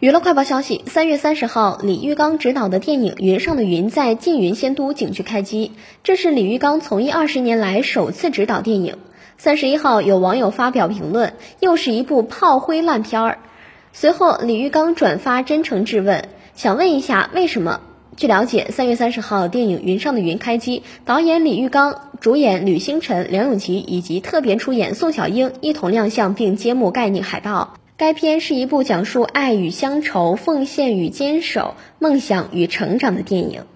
娱乐快报消息：三月三十号，李玉刚执导的电影《云上的云》在缙云仙都景区开机，这是李玉刚从艺二十年来首次执导电影。三十一号，有网友发表评论，又是一部炮灰烂片儿。随后，李玉刚转发真诚质问，想问一下为什么？据了解，三月三十号，电影《云上的云》开机，导演李玉刚、主演吕星辰、梁咏琪以及特别出演宋小英一同亮相并揭幕概念海报。该片是一部讲述爱与乡愁、奉献与坚守、梦想与成长的电影。